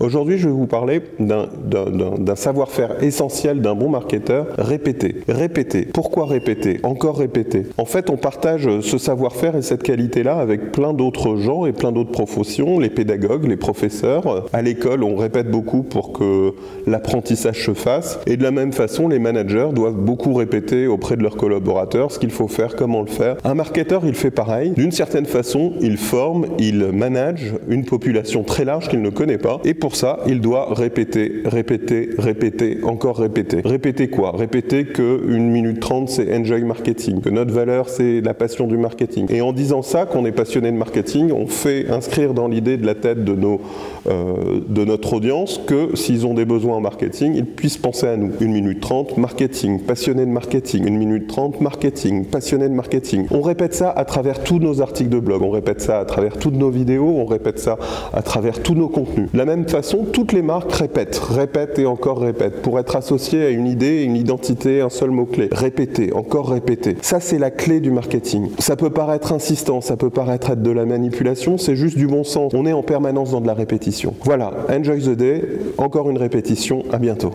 Aujourd'hui, je vais vous parler d'un savoir-faire essentiel d'un bon marketeur, répéter. Répéter. Pourquoi répéter? Encore répéter. En fait, on partage ce savoir-faire et cette qualité-là avec plein d'autres gens et plein d'autres professions, les pédagogues, les professeurs. À l'école, on répète beaucoup pour que l'apprentissage se fasse. Et de la même façon, les managers doivent beaucoup répéter auprès de leurs collaborateurs ce qu'il faut faire, comment le faire. Un marketeur, il fait pareil. D'une certaine façon, il forme, il manage une population très large qu'il ne connaît pas. Et pour ça, il doit répéter, répéter, répéter, encore répéter. Répéter quoi? Répéter que une minute trente, c'est enjoy marketing, que notre valeur, c'est la passion du marketing. Et en disant ça, qu'on est passionné de marketing, on fait inscrire dans l'idée de la tête de, nos, euh, de notre audience que s'ils ont des besoins en marketing, ils puissent penser à nous. Une minute trente, marketing, passionné de marketing. Une minute trente, marketing, passionné de marketing. On répète ça à travers tous nos articles de blog, on répète ça à travers toutes nos vidéos, on répète ça à travers tous nos contenus. La même façon, toutes les marques répètent, répètent et encore répètent pour être associées à une idée, une identité, un seul mot-clé. Répéter, encore répéter. Ça, c'est la clé du marketing. Ça peut paraître insistant, ça peut paraître être de la manipulation, c'est juste du bon sens. On est en permanence dans de la répétition. Voilà, enjoy the day, encore une répétition, à bientôt.